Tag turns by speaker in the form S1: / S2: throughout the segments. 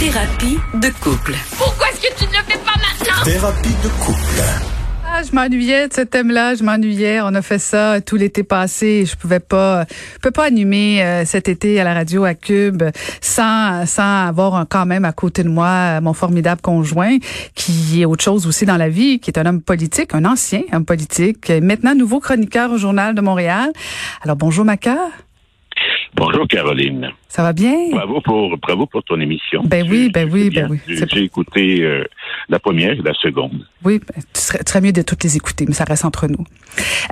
S1: Thérapie de couple.
S2: Pourquoi est-ce que tu ne le fais pas maintenant?
S3: Thérapie de couple.
S4: Ah, je m'ennuyais de ce thème-là, je m'ennuyais. On a fait ça tout l'été passé. Je pouvais pas, je peux pas animer euh, cet été à la radio à Cube sans sans avoir un- quand même à côté de moi mon formidable conjoint qui est autre chose aussi dans la vie, qui est un homme politique, un ancien homme politique, maintenant nouveau chroniqueur au journal de Montréal. Alors bonjour Maca,
S5: Bonjour Caroline.
S4: ça va bien?
S5: Bravo pour bravo pour ton émission.
S4: Ben oui, ben oui, ben oui.
S5: J'ai écouté euh, la première et la seconde.
S4: Oui, tu serais, tu serais mieux de toutes les écouter, mais ça reste entre nous.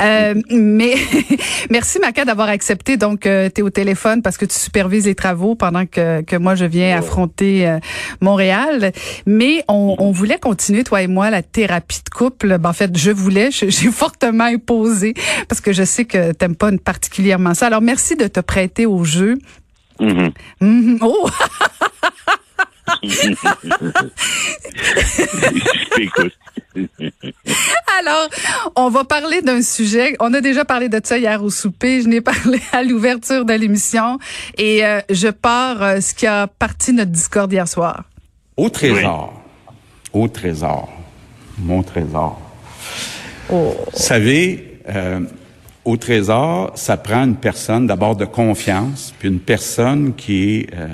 S4: Euh, mais merci Maca d'avoir accepté. Donc, euh, tu es au téléphone parce que tu supervises les travaux pendant que, que moi je viens affronter euh, Montréal. Mais on, on voulait continuer toi et moi la thérapie de couple. Ben, en fait, je voulais, j'ai fortement imposé parce que je sais que t'aimes pas particulièrement ça. Alors merci de te prêter au jeu.
S5: Mhm.
S4: Mhm. Oh. Alors, on va parler d'un sujet. On a déjà parlé de ça hier au souper. Je n'ai parlé à l'ouverture de l'émission. Et euh, je pars euh, ce qui a parti notre discorde hier soir.
S6: Au trésor. Au trésor. Mon trésor.
S4: Oh.
S6: Vous savez, euh, au trésor, ça prend une personne d'abord de confiance, puis une personne qui est euh,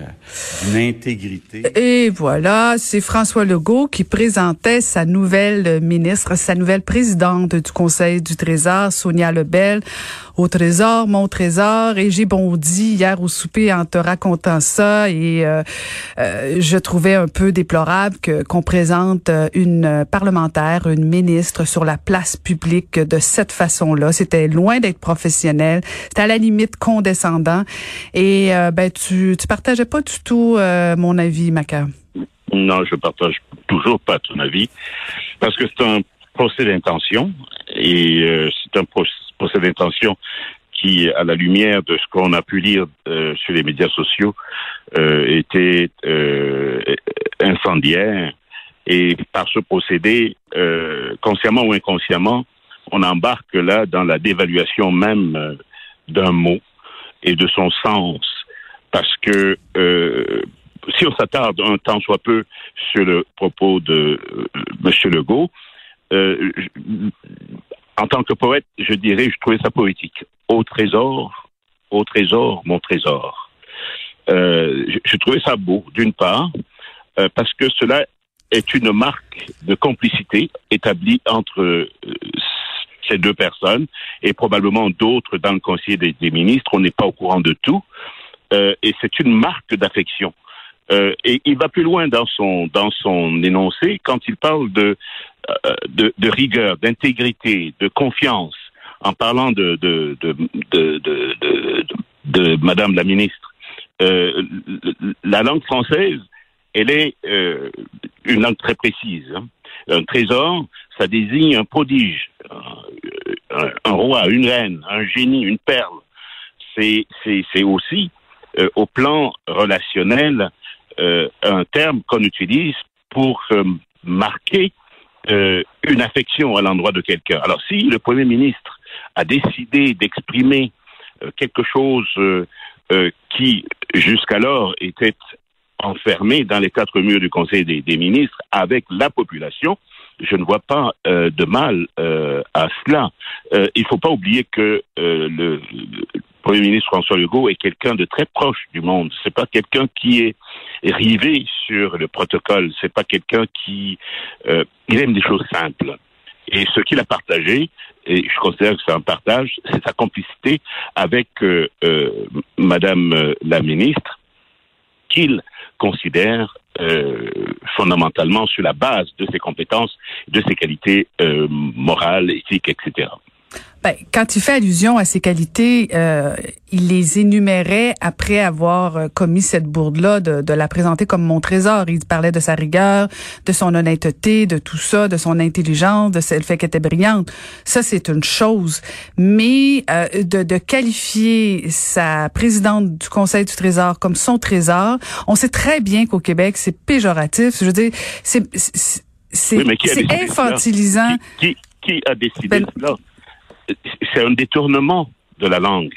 S6: d'une intégrité.
S4: Et voilà, c'est François Legault qui présentait sa nouvelle ministre, sa nouvelle présidente du Conseil du Trésor, Sonia Lebel, au Trésor, mon Trésor. Et j'ai bondi hier au souper en te racontant ça. Et euh, euh, je trouvais un peu déplorable qu'on présente euh, une parlementaire, une ministre sur la place publique de cette façon-là. C'était loin d'être professionnel. C'était à la limite condescendant. Et euh, ben tu tu partageais pas du tout euh, mon avis, Maca?
S5: Non, je partage toujours pas ton avis parce que c'est un procès d'intention et euh, c'est un pro- procès d'intention qui, à la lumière de ce qu'on a pu lire euh, sur les médias sociaux, était incendiaire. Et par ce procédé, consciemment ou inconsciemment, on embarque là dans la dévaluation même euh, d'un mot et de son sens. Parce que euh, si on s'attarde un temps soit peu sur le propos de euh, M. Legault, en tant que poète, je dirais, je trouvais ça poétique. Au trésor, au trésor, mon trésor. Je, trouvais ça beau, d'une part, parce que cela est une marque de complicité établie entre ces deux personnes et probablement d'autres dans le Conseil des, ministres. On n'est pas au courant de tout. Euh, et c'est une marque d'affection. Euh, et il va plus loin dans son dans son énoncé quand il parle de euh, de, rigueur, d'intégrité, de confiance, en parlant de de de de, Madame la ministre. La langue française, elle est une langue très précise. hein. Un trésor, ça désigne un prodige, un, roi, une reine, un génie, une perle. C'est aussi euh, au plan relationnel euh, un terme qu'on utilise pour euh, marquer euh, une affection à l'endroit de quelqu'un. Alors si le Premier ministre a décidé d'exprimer quelque chose qui jusqu'alors était enfermé dans les quatre murs du Conseil des, ministres avec la population, je ne vois pas euh, de mal euh, à cela. Euh, il ne faut pas oublier que euh, le, le Premier ministre François Legault est quelqu'un de très proche du monde. C'est pas quelqu'un qui est rivé sur le protocole. C'est pas quelqu'un qui euh, il aime des choses simples. Et ce qu'il a partagé, et je considère que c'est un partage, c'est sa complicité avec euh, Madame la ministre, qu'il considère euh, fondamentalement sur la base de ses compétences, de ses qualités euh, morales, éthiques, etc.
S4: Ben, quand il fait allusion à ses qualités, euh, il les énumérait après avoir euh, commis cette bourde-là, de, de la présenter comme mon trésor. Il parlait de sa rigueur, de son honnêteté, de tout ça, de son intelligence, de ce- le fait qu'elle était brillante. Ça, c'est une chose. Mais euh, de, de qualifier sa présidente du Conseil du Trésor comme son trésor, on sait très bien qu'au Québec, c'est péjoratif. Je veux dire, c'est c'est- c'est
S5: Oui,
S4: infantilisant.
S5: Qui, qui, qui a décidé
S4: Ben-
S5: cela? C'est un détournement de la langue.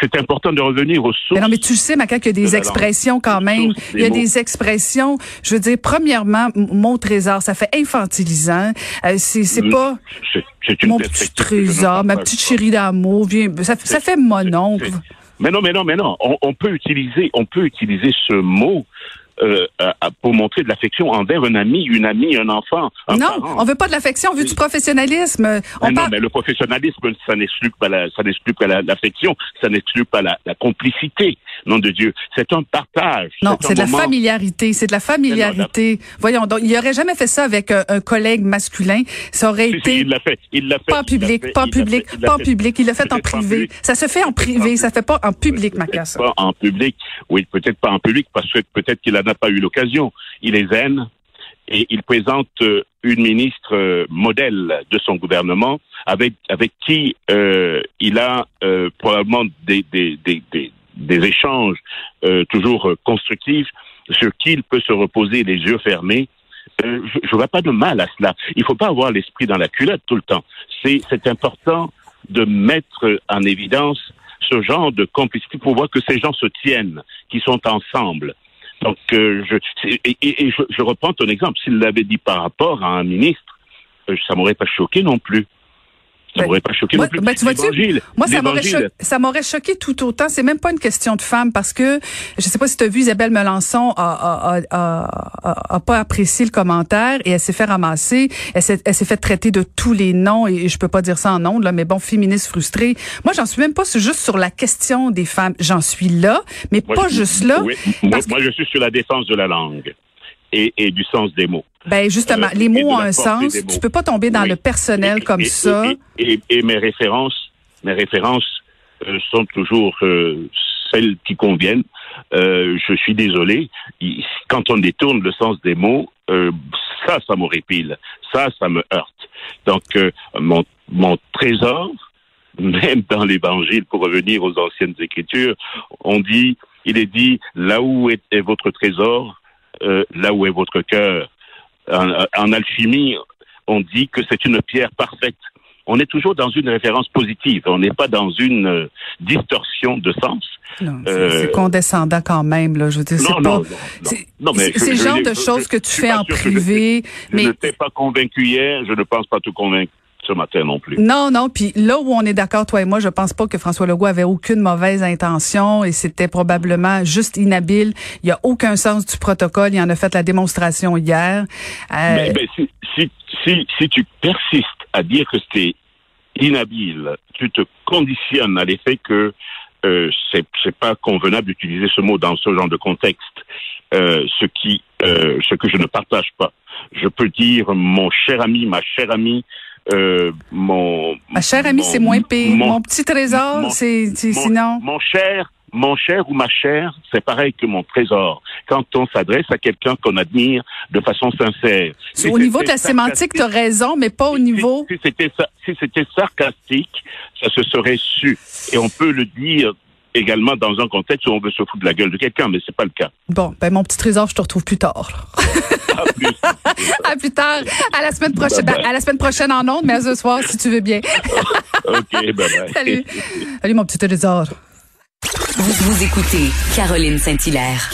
S5: c'est important de revenir aux sources.
S4: Mais non, mais tu sais, Maca, qu'il y a des expressions quand même. Il y a des expressions. Je veux dire, premièrement, mon trésor, ça fait infantilisant. Euh, c'est
S5: Mm.
S4: pas mon petit trésor, ma petite chérie d'amour. Ça, ça fait mon oncle.
S5: Mais non, mais non, mais non. On, on peut utiliser, on peut utiliser ce mot euh, pour montrer de l'affection envers un ami, une amie, un enfant. Un
S4: non,
S5: parent.
S4: on veut pas de l'affection, on veut du professionnalisme. On
S5: mais
S4: par...
S5: Non, mais le professionnalisme, ça n'exclut pas la, ça n'exclut pas l'affection, ça n'exclut pas la, la, complicité. Nom de Dieu, c'est un partage.
S4: Non, c'est de moment... la familiarité, c'est de la familiarité. Voyons, donc il aurait jamais fait ça avec un, un collègue masculin. Ça aurait
S5: si,
S4: été.
S5: Si, il l'a fait, il l'a fait.
S4: Pas en public,
S5: fait,
S4: pas en public,
S5: fait,
S4: pas en public. Il l'a fait en privé. Ça se fait en privé, ça se fait pas en public, Macasse.
S5: Pas en public, oui, peut-être pas en public parce que peut-être qu'il en a pas eu l'occasion il est zen et il présente une ministre modèle de son gouvernement avec avec qui euh, il a euh, probablement des des, des, des, échanges euh, toujours constructifs sur qui il peut se reposer les yeux fermés. je ne vois pas de mal à cela. Il ne faut pas avoir l'esprit dans la culotte tout le temps. C'est important de mettre en évidence ce genre de complicité pour voir que ces gens se tiennent, qui sont ensemble. Donc, euh, je, et, je, je, reprends ton exemple. S'il l'avait dit par rapport à un ministre, euh, ça m'aurait pas choqué non plus. Ça m'aurait pas choqué
S4: moi,
S5: non plus.
S4: Ben, tu vois-tu, moi, ça m'aurait, choqué, ça m'aurait choqué tout autant. C'est même pas une question de femme parce que je sais pas si tu as vu Isabelle Melançon a, a, a, a, pas apprécié le commentaire et elle s'est fait ramasser. Elle s'est, elle s'est fait traiter de tous les noms et, je peux pas dire ça en nom là, mais bon, féministe frustrée. Moi, j'en suis même pas juste sur la question des femmes. J'en suis là, mais
S5: moi,
S4: pas
S5: je,
S4: juste là.
S5: Oui, moi, moi, je suis sur la défense de la langue. Et, et, du sens des mots.
S4: Ben justement, euh, les mots ont un sens. Tu peux pas tomber dans
S5: oui.
S4: le personnel
S5: et,
S4: comme
S5: et,
S4: ça.
S5: Et, mes références, mes références euh, sont toujours euh, celles qui conviennent. Euh, je suis désolé. Quand on détourne le sens des mots, euh, ça, ça m'horripile. Ça, ça me heurte. Donc, euh, mon, mon trésor, même dans l'Évangile, pour revenir aux anciennes Écritures, on dit, il est dit, là où est, est votre trésor, euh, là où est votre cœur. En, en, alchimie, on dit que c'est une pierre parfaite. On est toujours dans une référence positive. On n'est pas dans une euh, distorsion de sens.
S4: Non, c'est euh, condescendant quand même. Là. Je veux dire, pas.
S5: Non, mais
S4: c'est le genre de choses que tu fais en privé.
S5: Je,
S4: mais
S5: je ne t'ai pas convaincu hier. Je ne pense pas te convaincre ce matin non plus.
S4: Non, non. Puis là où on est d'accord, toi et moi, je pense pas que François Legault avait aucune mauvaise intention et c'était probablement juste inhabile. Il y a aucun sens du protocole. Il en a fait la démonstration hier.
S5: Euh... Mais, mais si, si, si, si, tu persistes à dire que c'était inhabile, tu te conditionnes à l'effet que euh, c'est c'est pas convenable d'utiliser ce mot dans ce genre de contexte. Euh, ce qui, euh, ce que je ne partage pas. Je peux dire mon cher ami, ma chère amie, euh, mon
S4: ma chère amie, c'est moins pire. Mon, mon, petit trésor, c'est sinon.
S5: Mon cher, mon cher ou ma chère, c'est pareil que mon trésor. Quand on s'adresse à quelqu'un qu'on admire de façon sincère.
S4: Si au niveau de la sémantique, tu as raison, mais pas au niveau.
S5: Si, si c'était si c'était sarcastique, ça se serait su. Et on peut le dire également dans un contexte où on veut se foutre de la gueule de quelqu'un, mais c'est pas le cas.
S4: Bon, ben mon petit trésor, je te retrouve plus tard.
S5: à, plus.
S4: à plus tard. À la semaine prochaine. Bye bye. À la semaine prochaine en ondes, mais à ce soir, si tu veux bien.
S5: OK, bye bye.
S4: Salut. Salut, mon petit trésor.
S1: Vous, vous écoutez Caroline Saint-Hilaire.